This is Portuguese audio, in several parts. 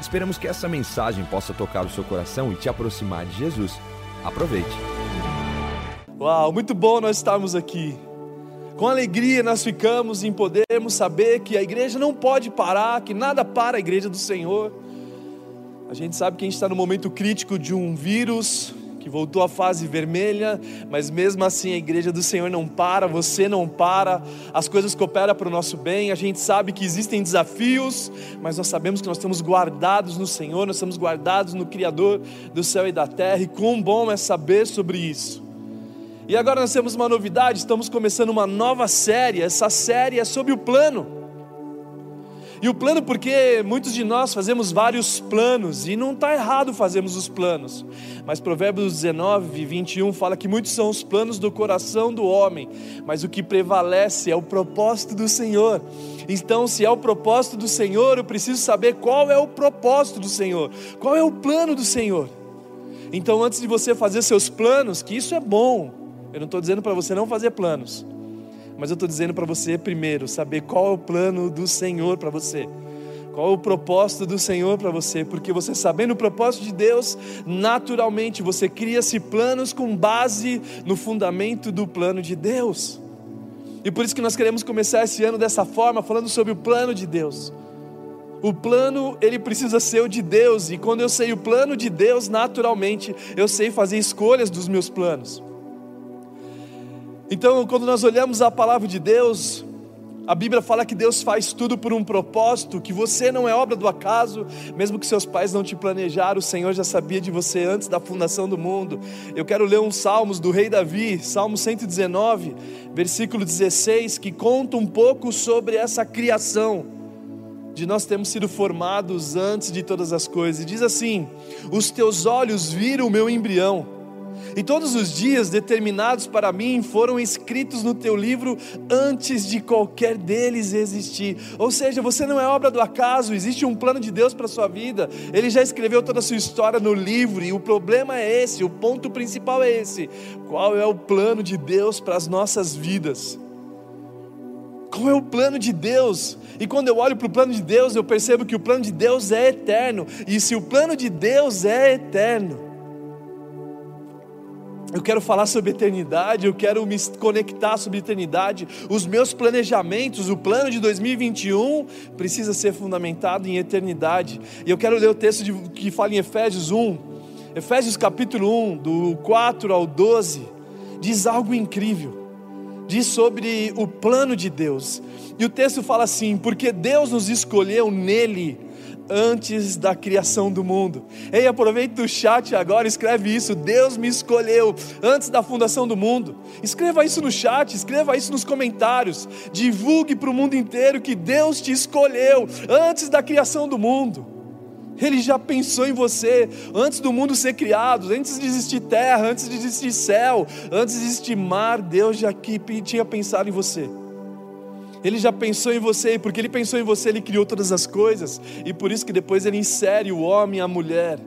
Esperamos que essa mensagem possa tocar o seu coração e te aproximar de Jesus. Aproveite. Uau, muito bom nós estarmos aqui. Com alegria nós ficamos em podermos saber que a igreja não pode parar, que nada para a igreja do Senhor. A gente sabe que a gente está no momento crítico de um vírus, que voltou à fase vermelha, mas mesmo assim a igreja do Senhor não para, você não para, as coisas cooperam para o nosso bem, a gente sabe que existem desafios, mas nós sabemos que nós estamos guardados no Senhor, nós estamos guardados no Criador do céu e da terra, e quão bom é saber sobre isso. E agora nós temos uma novidade, estamos começando uma nova série, essa série é sobre o plano. E o plano, porque muitos de nós fazemos vários planos, e não está errado fazermos os planos, mas Provérbios 19, 21 fala que muitos são os planos do coração do homem, mas o que prevalece é o propósito do Senhor. Então, se é o propósito do Senhor, eu preciso saber qual é o propósito do Senhor, qual é o plano do Senhor. Então, antes de você fazer seus planos, que isso é bom, eu não estou dizendo para você não fazer planos mas eu estou dizendo para você primeiro saber qual é o plano do Senhor para você. Qual é o propósito do Senhor para você? Porque você sabendo o propósito de Deus, naturalmente você cria-se planos com base no fundamento do plano de Deus. E por isso que nós queremos começar esse ano dessa forma, falando sobre o plano de Deus. O plano, ele precisa ser o de Deus, e quando eu sei o plano de Deus, naturalmente, eu sei fazer escolhas dos meus planos. Então, quando nós olhamos a palavra de Deus, a Bíblia fala que Deus faz tudo por um propósito, que você não é obra do acaso, mesmo que seus pais não te planejaram, o Senhor já sabia de você antes da fundação do mundo. Eu quero ler uns salmos do rei Davi, Salmo 119, versículo 16, que conta um pouco sobre essa criação, de nós termos sido formados antes de todas as coisas. E diz assim: Os teus olhos viram o meu embrião e todos os dias determinados para mim foram escritos no teu livro antes de qualquer deles existir. Ou seja, você não é obra do acaso, existe um plano de Deus para a sua vida. Ele já escreveu toda a sua história no livro, e o problema é esse, o ponto principal é esse: qual é o plano de Deus para as nossas vidas? Qual é o plano de Deus? E quando eu olho para o plano de Deus, eu percebo que o plano de Deus é eterno. E se o plano de Deus é eterno, eu quero falar sobre eternidade, eu quero me conectar sobre eternidade. Os meus planejamentos, o plano de 2021 precisa ser fundamentado em eternidade. E eu quero ler o texto de, que fala em Efésios 1, Efésios capítulo 1, do 4 ao 12, diz algo incrível. Diz sobre o plano de Deus. E o texto fala assim: porque Deus nos escolheu nele antes da criação do mundo. Ei, aproveita o chat agora, escreve isso. Deus me escolheu antes da fundação do mundo. Escreva isso no chat, escreva isso nos comentários. Divulgue para o mundo inteiro que Deus te escolheu antes da criação do mundo. Ele já pensou em você antes do mundo ser criado, antes de existir terra, antes de existir céu, antes de existir mar. Deus já tinha pensado em você. Ele já pensou em você, e porque Ele pensou em você, Ele criou todas as coisas, e por isso que depois Ele insere o homem e a mulher.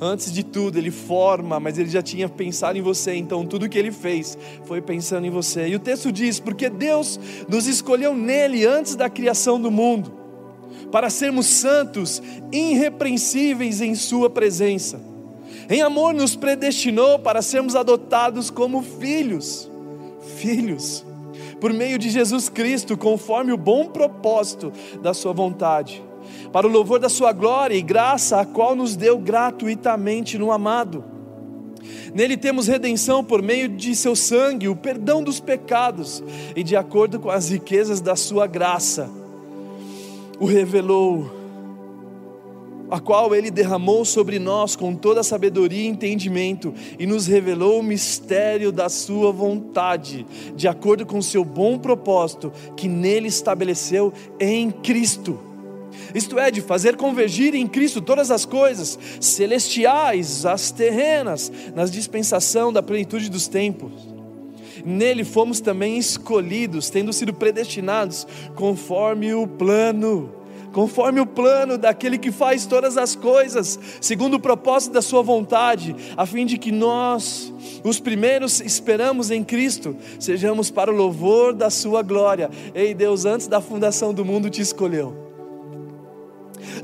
Antes de tudo, Ele forma, mas Ele já tinha pensado em você, então tudo que Ele fez foi pensando em você. E o texto diz: porque Deus nos escolheu nele antes da criação do mundo, para sermos santos, irrepreensíveis em Sua presença. Em amor, nos predestinou para sermos adotados como filhos. Filhos por meio de Jesus Cristo, conforme o bom propósito da Sua vontade, para o louvor da Sua glória e graça, a qual nos deu gratuitamente no amado. Nele temos redenção por meio de seu sangue, o perdão dos pecados, e de acordo com as riquezas da Sua graça, o revelou a qual ele derramou sobre nós com toda sabedoria e entendimento, e nos revelou o mistério da sua vontade, de acordo com o seu bom propósito, que nele estabeleceu em Cristo, isto é, de fazer convergir em Cristo todas as coisas, celestiais, as terrenas, nas dispensação da plenitude dos tempos. Nele fomos também escolhidos, tendo sido predestinados conforme o plano conforme o plano daquele que faz todas as coisas, segundo o propósito da Sua vontade, a fim de que nós, os primeiros, esperamos em Cristo, sejamos para o louvor da Sua glória. Ei, Deus, antes da fundação do mundo te escolheu.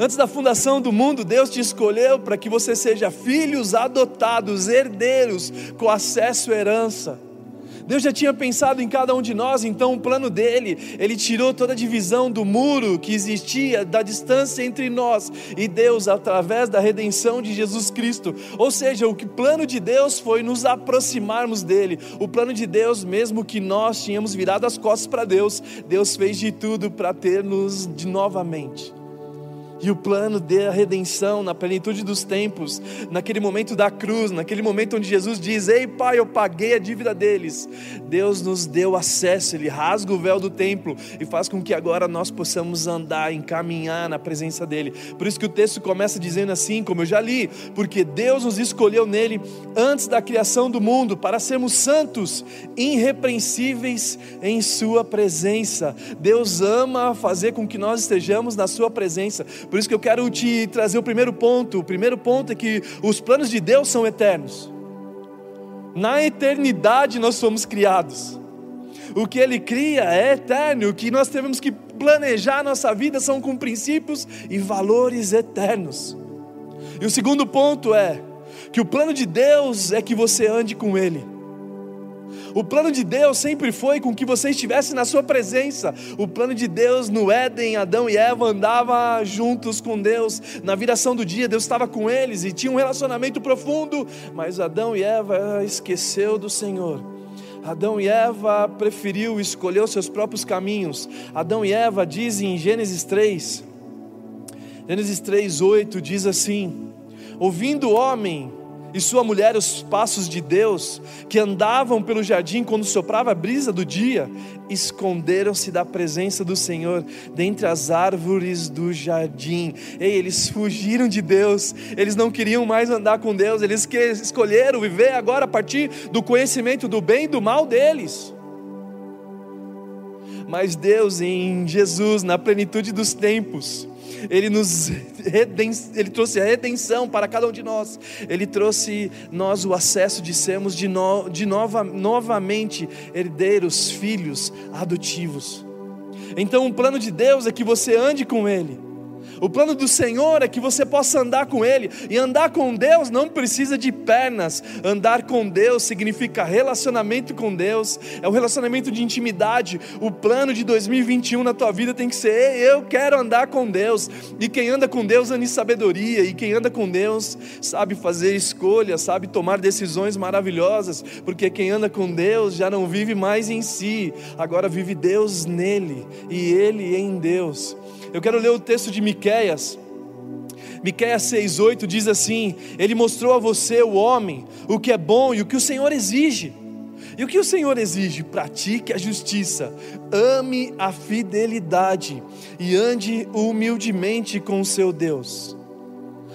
Antes da fundação do mundo, Deus te escolheu para que você seja filhos adotados, herdeiros, com acesso à herança. Deus já tinha pensado em cada um de nós, então o plano dele, ele tirou toda a divisão do muro que existia, da distância entre nós e Deus, através da redenção de Jesus Cristo. Ou seja, o que plano de Deus foi nos aproximarmos dele. O plano de Deus, mesmo que nós tínhamos virado as costas para Deus, Deus fez de tudo para ter-nos de novamente e o plano da redenção na plenitude dos tempos, naquele momento da cruz, naquele momento onde Jesus diz: Ei, Pai, eu paguei a dívida deles. Deus nos deu acesso, Ele rasga o véu do templo e faz com que agora nós possamos andar, encaminhar na presença dEle. Por isso que o texto começa dizendo assim, como eu já li: Porque Deus nos escolheu nele antes da criação do mundo para sermos santos, irrepreensíveis em Sua presença. Deus ama fazer com que nós estejamos na Sua presença por isso que eu quero te trazer o primeiro ponto. O primeiro ponto é que os planos de Deus são eternos. Na eternidade nós somos criados. O que Ele cria é eterno. O que nós temos que planejar nossa vida são com princípios e valores eternos. E o segundo ponto é que o plano de Deus é que você ande com Ele. O plano de Deus sempre foi com que você estivesse na sua presença. O plano de Deus no Éden, Adão e Eva andavam juntos com Deus. Na viração do dia, Deus estava com eles e tinha um relacionamento profundo, mas Adão e Eva esqueceu do Senhor. Adão e Eva preferiu escolher seus próprios caminhos. Adão e Eva dizem em Gênesis 3, Gênesis 3, 8 diz assim: Ouvindo o homem e sua mulher os passos de Deus, que andavam pelo jardim quando soprava a brisa do dia, esconderam-se da presença do Senhor dentre as árvores do jardim. Ei, eles fugiram de Deus, eles não queriam mais andar com Deus, eles escolheram viver agora a partir do conhecimento do bem e do mal deles. Mas Deus, em Jesus, na plenitude dos tempos, ele nos ele trouxe a redenção para cada um de nós. Ele trouxe nós o acesso de sermos de, no, de nova, novamente herdeiros, filhos adotivos. Então, o plano de Deus é que você ande com Ele o plano do Senhor é que você possa andar com Ele, e andar com Deus não precisa de pernas, andar com Deus significa relacionamento com Deus, é um relacionamento de intimidade. O plano de 2021 na tua vida tem que ser: eu quero andar com Deus, e quem anda com Deus anda em sabedoria, e quem anda com Deus sabe fazer escolhas, sabe tomar decisões maravilhosas, porque quem anda com Deus já não vive mais em si, agora vive Deus nele, e Ele em Deus. Eu quero ler o texto de Miqueias. Miqueias 6:8 diz assim: Ele mostrou a você, o homem, o que é bom e o que o Senhor exige. E o que o Senhor exige? Pratique a justiça, ame a fidelidade e ande humildemente com o seu Deus.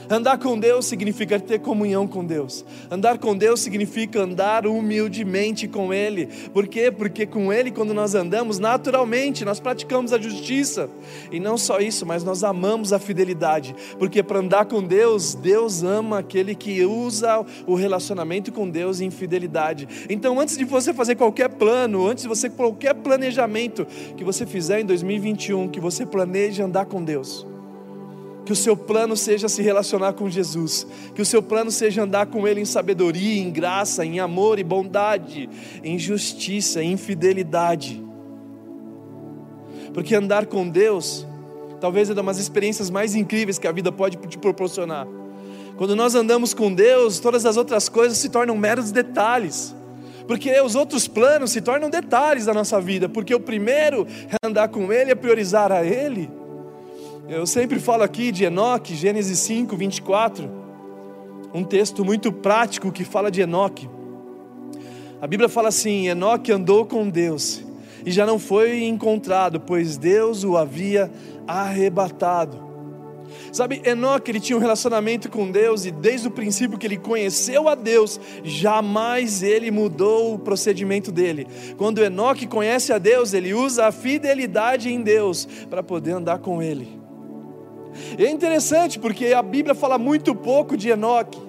Andar com Deus significa ter comunhão com Deus. Andar com Deus significa andar humildemente com Ele. Por quê? Porque com Ele, quando nós andamos, naturalmente nós praticamos a justiça. E não só isso, mas nós amamos a fidelidade. Porque para andar com Deus, Deus ama aquele que usa o relacionamento com Deus em fidelidade. Então, antes de você fazer qualquer plano, antes de você qualquer planejamento que você fizer em 2021, que você planeje andar com Deus que o seu plano seja se relacionar com Jesus, que o seu plano seja andar com Ele em sabedoria, em graça, em amor e bondade, em justiça, em fidelidade. Porque andar com Deus, talvez é uma das experiências mais incríveis que a vida pode te proporcionar. Quando nós andamos com Deus, todas as outras coisas se tornam meros detalhes. Porque os outros planos se tornam detalhes da nossa vida, porque o primeiro é andar com Ele, é priorizar a Ele. Eu sempre falo aqui de Enoque, Gênesis 5, 24, um texto muito prático que fala de Enoque. A Bíblia fala assim: Enoque andou com Deus e já não foi encontrado, pois Deus o havia arrebatado. Sabe, Enoque ele tinha um relacionamento com Deus e desde o princípio que ele conheceu a Deus, jamais ele mudou o procedimento dele. Quando Enoque conhece a Deus, ele usa a fidelidade em Deus para poder andar com ele. E é interessante porque a Bíblia fala muito pouco de Enoque.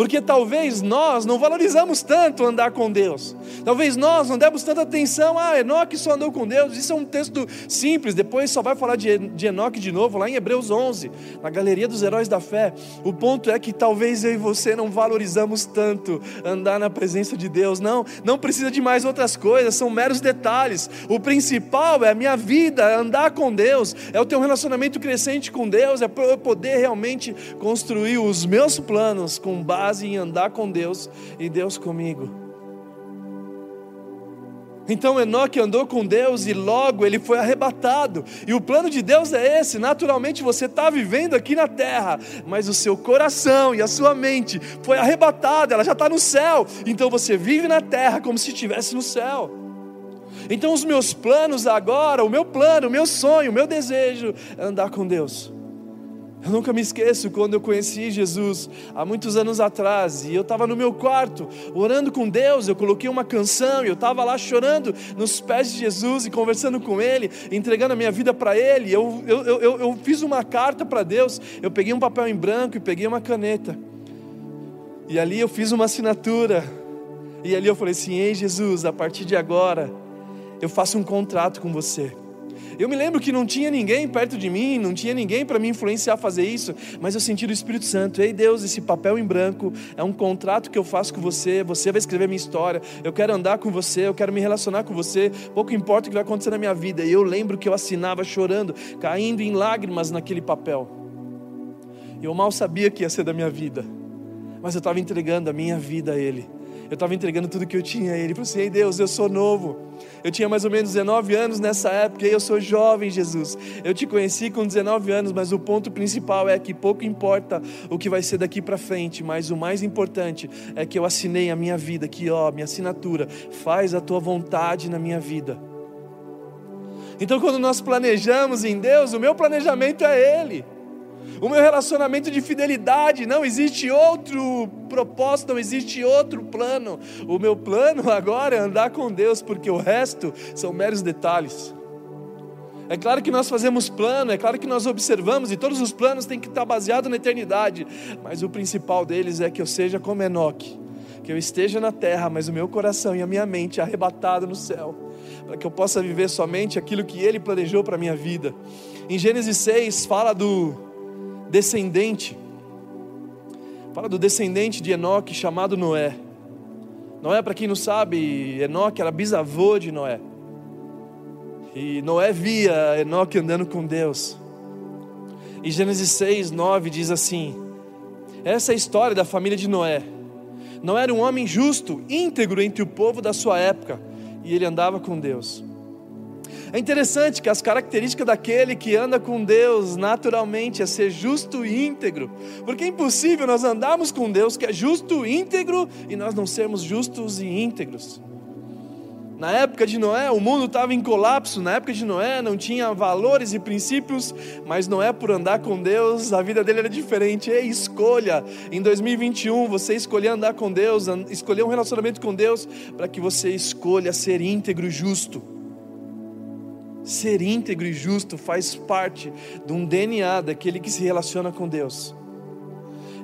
Porque talvez nós não valorizamos tanto andar com Deus. Talvez nós não demos tanta atenção. Ah, Enoque só andou com Deus. Isso é um texto simples. Depois só vai falar de, Enoque de novo, lá em Hebreus 11, na galeria dos heróis da fé. O ponto é que talvez eu e você não valorizamos tanto andar na presença de Deus. Não, não precisa de mais outras coisas, são meros detalhes. O principal é a minha vida, andar com Deus, é o teu relacionamento crescente com Deus, é poder realmente construir os meus planos com base base em andar com Deus e Deus comigo. Então Enoque andou com Deus e logo ele foi arrebatado. E o plano de Deus é esse: naturalmente você está vivendo aqui na terra, mas o seu coração e a sua mente foi arrebatada, ela já está no céu. Então você vive na terra como se estivesse no céu. Então os meus planos agora, o meu plano, o meu sonho, o meu desejo é andar com Deus. Eu nunca me esqueço quando eu conheci Jesus há muitos anos atrás e eu estava no meu quarto orando com Deus. Eu coloquei uma canção e eu estava lá chorando nos pés de Jesus e conversando com Ele, entregando a minha vida para Ele. Eu, eu, eu, eu fiz uma carta para Deus. Eu peguei um papel em branco e peguei uma caneta. E ali eu fiz uma assinatura. E ali eu falei assim: Ei Jesus, a partir de agora eu faço um contrato com você. Eu me lembro que não tinha ninguém perto de mim, não tinha ninguém para me influenciar a fazer isso, mas eu senti do Espírito Santo: Ei Deus, esse papel em branco é um contrato que eu faço com você, você vai escrever minha história, eu quero andar com você, eu quero me relacionar com você, pouco importa o que vai acontecer na minha vida. E eu lembro que eu assinava chorando, caindo em lágrimas naquele papel. Eu mal sabia que ia ser da minha vida, mas eu estava entregando a minha vida a Ele eu estava entregando tudo que eu tinha a Ele. Falou assim: Ei Deus, eu sou novo. Eu tinha mais ou menos 19 anos nessa época, e eu sou jovem, Jesus. Eu te conheci com 19 anos, mas o ponto principal é que pouco importa o que vai ser daqui para frente, mas o mais importante é que eu assinei a minha vida, que ó, minha assinatura, faz a tua vontade na minha vida. Então, quando nós planejamos em Deus, o meu planejamento é Ele o meu relacionamento de fidelidade, não existe outro propósito, não existe outro plano. O meu plano agora é andar com Deus, porque o resto são meros detalhes. É claro que nós fazemos plano, é claro que nós observamos, e todos os planos têm que estar baseados na eternidade, mas o principal deles é que eu seja como Enoque, que eu esteja na terra, mas o meu coração e a minha mente arrebatado no céu, para que eu possa viver somente aquilo que Ele planejou para a minha vida. Em Gênesis 6 fala do descendente. Fala do descendente de Enoque chamado Noé. Noé, para quem não sabe, Enoque era bisavô de Noé. E Noé via Enoque andando com Deus. E Gênesis 6, 9 diz assim: Essa é a história da família de Noé. Noé era um homem justo, íntegro entre o povo da sua época, e ele andava com Deus. É interessante que as características daquele que anda com Deus naturalmente é ser justo e íntegro, porque é impossível nós andarmos com Deus que é justo e íntegro e nós não sermos justos e íntegros. Na época de Noé, o mundo estava em colapso. Na época de Noé, não tinha valores e princípios, mas Noé, por andar com Deus, a vida dele era diferente. Ei, escolha. Em 2021, você escolher andar com Deus, escolher um relacionamento com Deus, para que você escolha ser íntegro e justo. Ser íntegro e justo faz parte de um DNA daquele que se relaciona com Deus.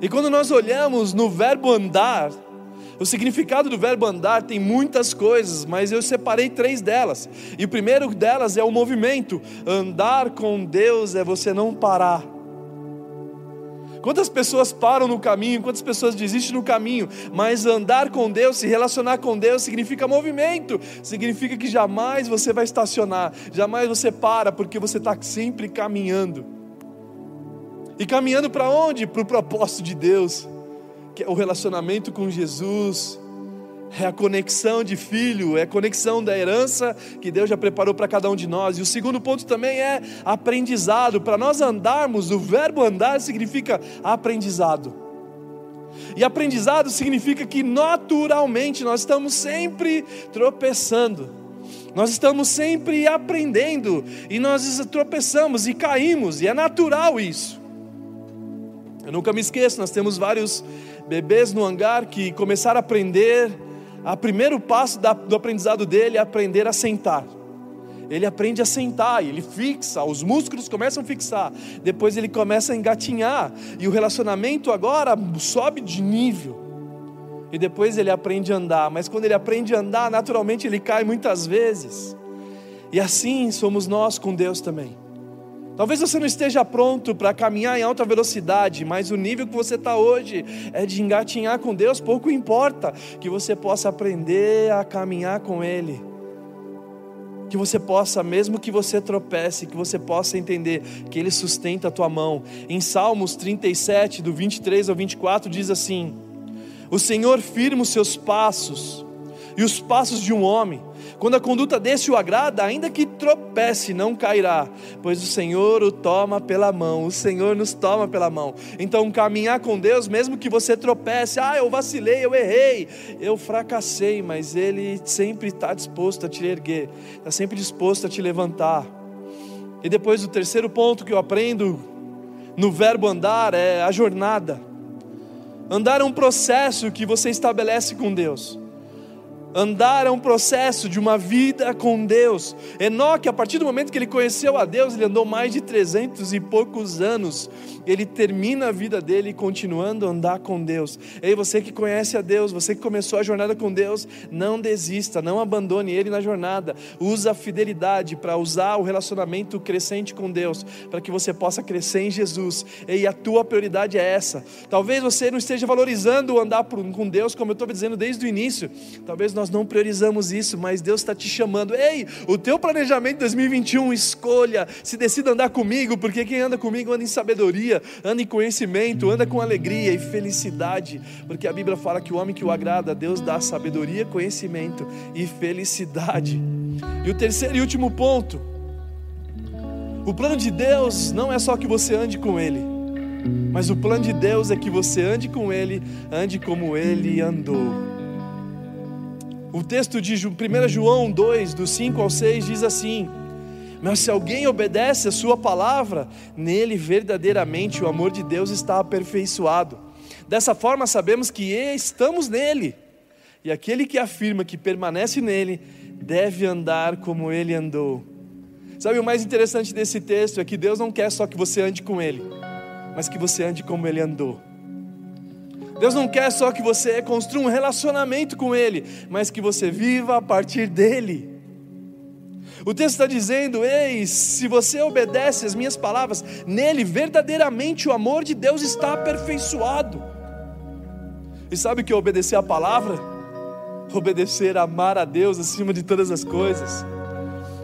E quando nós olhamos no verbo andar, o significado do verbo andar tem muitas coisas, mas eu separei três delas. E o primeiro delas é o movimento. Andar com Deus é você não parar. Quantas pessoas param no caminho, quantas pessoas desistem no caminho, mas andar com Deus, se relacionar com Deus, significa movimento, significa que jamais você vai estacionar, jamais você para, porque você está sempre caminhando. E caminhando para onde? Para o propósito de Deus, que é o relacionamento com Jesus, é a conexão de filho, é a conexão da herança que Deus já preparou para cada um de nós. E o segundo ponto também é aprendizado. Para nós andarmos, o verbo andar significa aprendizado. E aprendizado significa que naturalmente nós estamos sempre tropeçando. Nós estamos sempre aprendendo e nós tropeçamos e caímos, e é natural isso. Eu nunca me esqueço, nós temos vários bebês no hangar que começaram a aprender, o primeiro passo do aprendizado dele é aprender a sentar. Ele aprende a sentar, ele fixa, os músculos começam a fixar, depois ele começa a engatinhar, e o relacionamento agora sobe de nível e depois ele aprende a andar, mas quando ele aprende a andar, naturalmente ele cai muitas vezes. E assim somos nós com Deus também. Talvez você não esteja pronto para caminhar em alta velocidade, mas o nível que você está hoje é de engatinhar com Deus, pouco importa que você possa aprender a caminhar com Ele. Que você possa, mesmo que você tropece, que você possa entender que Ele sustenta a tua mão. Em Salmos 37, do 23 ao 24, diz assim: o Senhor firma os seus passos e os passos de um homem. Quando a conduta desse o agrada, ainda que tropece, não cairá, pois o Senhor o toma pela mão, o Senhor nos toma pela mão. Então, caminhar com Deus, mesmo que você tropece, ah, eu vacilei, eu errei, eu fracassei, mas Ele sempre está disposto a te erguer, está sempre disposto a te levantar. E depois, o terceiro ponto que eu aprendo no verbo andar é a jornada. Andar é um processo que você estabelece com Deus. Andar é um processo de uma vida com Deus. Enoque, a partir do momento que ele conheceu a Deus, ele andou mais de trezentos e poucos anos. Ele termina a vida dele continuando a andar com Deus. Ei, você que conhece a Deus, você que começou a jornada com Deus, não desista, não abandone ele na jornada. Usa a fidelidade para usar o relacionamento crescente com Deus, para que você possa crescer em Jesus. Ei, a tua prioridade é essa. Talvez você não esteja valorizando andar com Deus, como eu estou dizendo desde o início. Talvez nós nós não priorizamos isso, mas Deus está te chamando. Ei, o teu planejamento 2021, escolha, se decida andar comigo, porque quem anda comigo anda em sabedoria, anda em conhecimento, anda com alegria e felicidade, porque a Bíblia fala que o homem que o agrada, Deus dá sabedoria, conhecimento e felicidade. E o terceiro e último ponto, o plano de Deus não é só que você ande com Ele, mas o plano de Deus é que você ande com Ele, ande como Ele andou. O texto de 1 João 2, do 5 ao 6, diz assim: Mas se alguém obedece a Sua palavra, nele verdadeiramente o amor de Deus está aperfeiçoado. Dessa forma sabemos que estamos nele, e aquele que afirma que permanece nele, deve andar como ele andou. Sabe o mais interessante desse texto é que Deus não quer só que você ande com ele, mas que você ande como ele andou. Deus não quer só que você construa um relacionamento com Ele, mas que você viva a partir dele. O texto está dizendo: Ei, se você obedece às minhas palavras, nele verdadeiramente o amor de Deus está aperfeiçoado. E sabe o que é obedecer a palavra? Obedecer, amar a Deus acima de todas as coisas.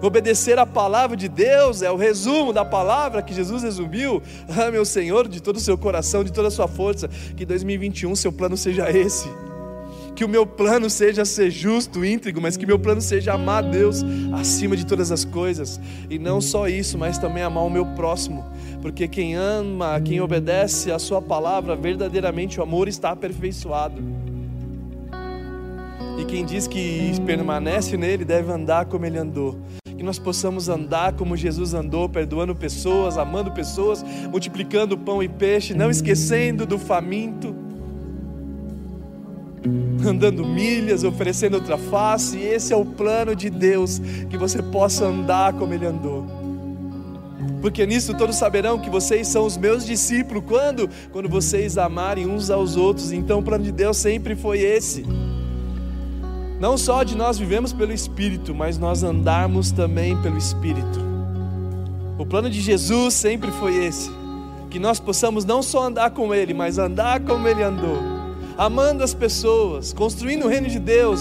Obedecer a palavra de Deus é o resumo da palavra que Jesus resumiu. Ah, meu Senhor, de todo o seu coração, de toda a sua força, que 2021 seu plano seja esse. Que o meu plano seja ser justo, íntegro, mas que meu plano seja amar a Deus acima de todas as coisas. E não só isso, mas também amar o meu próximo. Porque quem ama, quem obedece a sua palavra, verdadeiramente o amor está aperfeiçoado. E quem diz que permanece nele deve andar como ele andou que nós possamos andar como Jesus andou, perdoando pessoas, amando pessoas, multiplicando pão e peixe, não esquecendo do faminto, andando milhas, oferecendo outra face. Esse é o plano de Deus, que você possa andar como Ele andou. Porque nisso todos saberão que vocês são os meus discípulos. Quando? Quando vocês amarem uns aos outros. Então o plano de Deus sempre foi esse não só de nós vivemos pelo Espírito, mas nós andarmos também pelo Espírito. O plano de Jesus sempre foi esse: que nós possamos não só andar com Ele, mas andar como Ele andou, amando as pessoas, construindo o reino de Deus,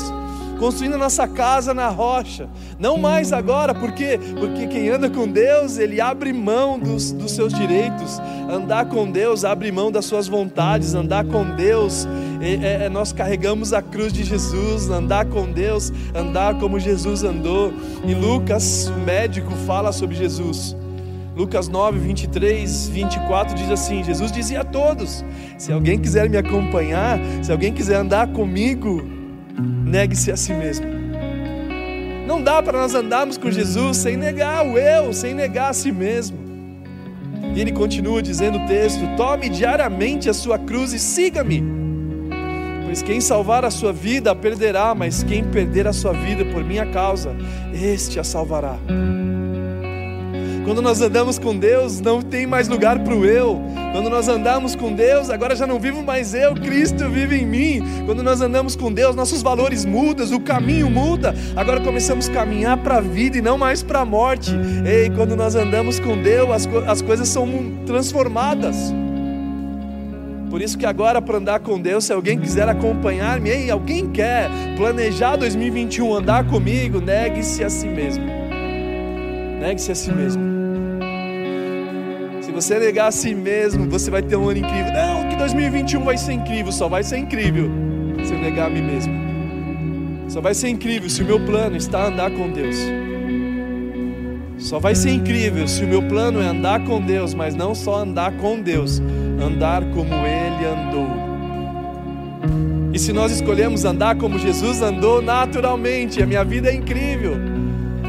construindo a nossa casa na rocha. Não mais agora, por quê? Porque quem anda com Deus, ele abre mão dos, dos seus direitos. Andar com Deus abre mão das suas vontades. Andar com Deus, é, é, nós carregamos a cruz de Jesus. Andar com Deus, andar como Jesus andou. E Lucas, o médico, fala sobre Jesus. Lucas 9, 23, 24 diz assim: Jesus dizia a todos: Se alguém quiser me acompanhar, se alguém quiser andar comigo, negue-se a si mesmo. Não dá para nós andarmos com Jesus sem negar o eu, sem negar a si mesmo. E ele continua dizendo o texto: Tome diariamente a sua cruz e siga-me. Pois quem salvar a sua vida a perderá, mas quem perder a sua vida por minha causa, este a salvará. Quando nós andamos com Deus, não tem mais lugar para o eu. Quando nós andamos com Deus, agora já não vivo mais eu, Cristo vive em mim. Quando nós andamos com Deus, nossos valores mudam, o caminho muda. Agora começamos a caminhar para a vida e não mais para a morte. Ei, quando nós andamos com Deus, as, co as coisas são transformadas. Por isso que agora para andar com Deus, se alguém quiser acompanhar-me, ei, alguém quer planejar 2021 andar comigo, negue-se a si mesmo. Negue-se a si mesmo. Se você negar a si mesmo, você vai ter um ano incrível. Não, que 2021 vai ser incrível, só vai ser incrível se eu negar a mim mesmo. Só vai ser incrível se o meu plano está andar com Deus. Só vai ser incrível se o meu plano é andar com Deus, mas não só andar com Deus, andar como Ele andou. E se nós escolhemos andar como Jesus andou, naturalmente, a minha vida é incrível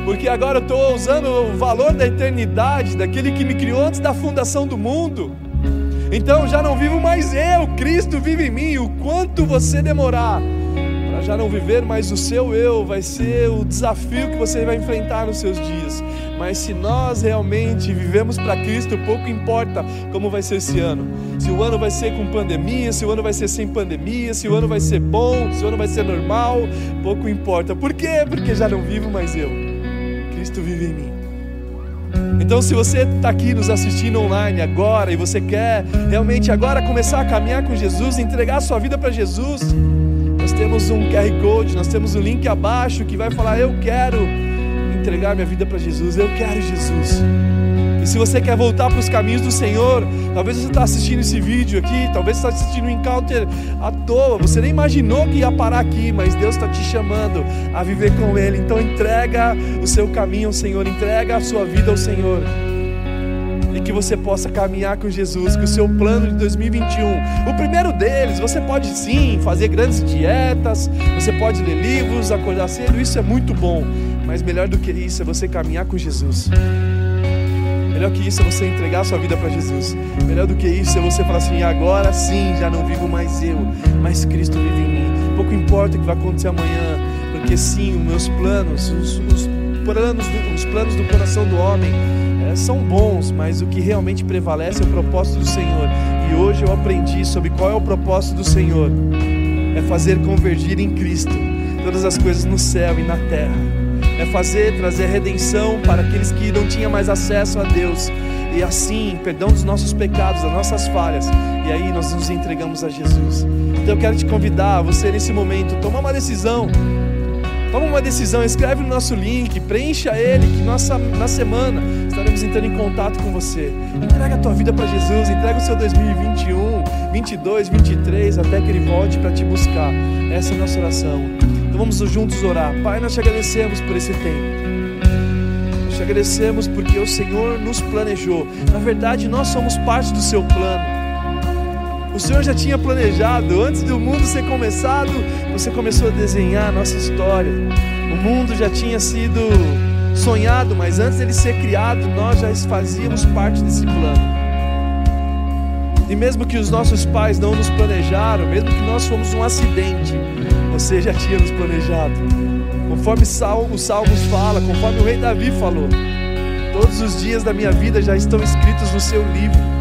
porque agora eu estou usando o valor da eternidade, daquele que me criou antes da fundação do mundo. Então já não vivo mais eu, Cristo vive em mim. O quanto você demorar já não viver mais o seu eu, vai ser o desafio que você vai enfrentar nos seus dias. Mas se nós realmente vivemos para Cristo, pouco importa como vai ser esse ano. Se o ano vai ser com pandemia, se o ano vai ser sem pandemia, se o ano vai ser bom, se o ano vai ser normal, pouco importa. Por quê? Porque já não vivo mais eu. Cristo vive em mim. Então, se você está aqui nos assistindo online agora e você quer realmente agora começar a caminhar com Jesus, entregar sua vida para Jesus, nós temos um QR Code, nós temos um link abaixo que vai falar: Eu quero entregar minha vida para Jesus, eu quero Jesus. E se você quer voltar para os caminhos do Senhor, talvez você está assistindo esse vídeo aqui, talvez você está assistindo o um encounter à toa, você nem imaginou que ia parar aqui, mas Deus está te chamando a viver com Ele. Então entrega o seu caminho ao Senhor, entrega a sua vida ao Senhor. Que você possa caminhar com Jesus, que o seu plano de 2021, o primeiro deles, você pode sim fazer grandes dietas, você pode ler livros, acordar cedo, isso é muito bom, mas melhor do que isso é você caminhar com Jesus. Melhor que isso é você entregar sua vida para Jesus. Melhor do que isso é você falar assim: agora sim, já não vivo mais eu, mas Cristo vive em mim. Pouco importa o que vai acontecer amanhã, porque sim, os meus planos, os, os planos, do, os planos do coração do homem é, são bons, mas o que realmente prevalece é o propósito do Senhor. E hoje eu aprendi sobre qual é o propósito do Senhor: é fazer convergir em Cristo todas as coisas no céu e na terra é fazer, trazer redenção para aqueles que não tinham mais acesso a Deus. E assim, perdão dos nossos pecados, das nossas falhas. E aí nós nos entregamos a Jesus. Então eu quero te convidar, você nesse momento, tomar uma decisão. Toma uma decisão, escreve no nosso link, preencha ele, que nossa, na semana estaremos entrando em contato com você. Entrega a tua vida para Jesus, entrega o seu 2021, 22, 23, até que ele volte para te buscar. Essa é a nossa oração. Então vamos juntos orar. Pai, nós te agradecemos por esse tempo. Nós te agradecemos porque o Senhor nos planejou. Na verdade, nós somos parte do seu plano. O Senhor já tinha planejado, antes do mundo ser começado, você começou a desenhar a nossa história. O mundo já tinha sido sonhado, mas antes dele ser criado, nós já fazíamos parte desse plano. E mesmo que os nossos pais não nos planejaram, mesmo que nós fomos um acidente, você já tinha nos planejado. Conforme os Salmos fala, conforme o rei Davi falou, todos os dias da minha vida já estão escritos no seu livro.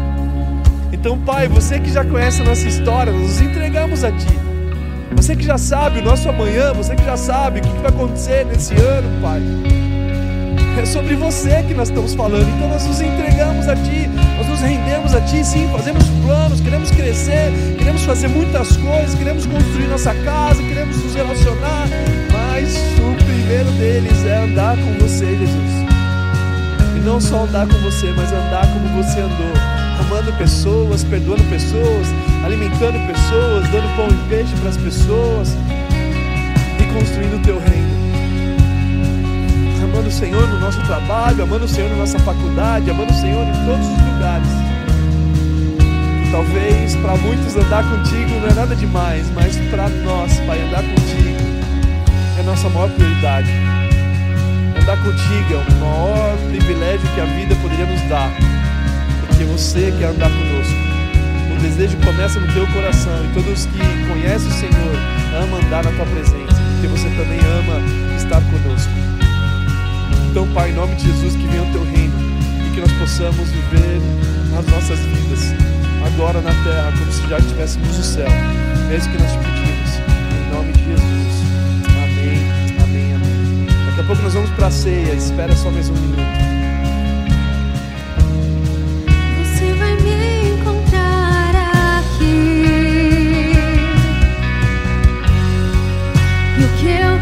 Então, Pai, você que já conhece a nossa história, nós nos entregamos a Ti. Você que já sabe o nosso amanhã, você que já sabe o que vai acontecer nesse ano, Pai. É sobre você que nós estamos falando. Então nós nos entregamos a Ti, nós nos rendemos a Ti, sim, fazemos planos, queremos crescer, queremos fazer muitas coisas, queremos construir nossa casa, queremos nos relacionar, mas o primeiro deles é andar com você, Jesus. E não só andar com você, mas andar como você andou, amando pessoas, perdoando pessoas, alimentando pessoas, dando pão e peixe para as pessoas e construindo o teu reino amando o Senhor no nosso trabalho, amando o Senhor na nossa faculdade, amando o Senhor em todos os lugares. talvez para muitos andar contigo não é nada demais, mas para nós, Pai, andar contigo é a nossa maior prioridade. andar contigo é o maior privilégio que a vida poderia nos dar, porque você quer andar conosco. O desejo começa no teu coração e todos que conhecem o Senhor amam andar na tua presença, porque você também ama estar conosco. Então, Pai, em nome de Jesus, que venha o teu reino e que nós possamos viver as nossas vidas agora na terra como se já estivéssemos no céu. É isso que nós te pedimos, em nome de Jesus. Amém, amém, amém. Daqui a pouco nós vamos para a ceia, espera só mais um minuto. E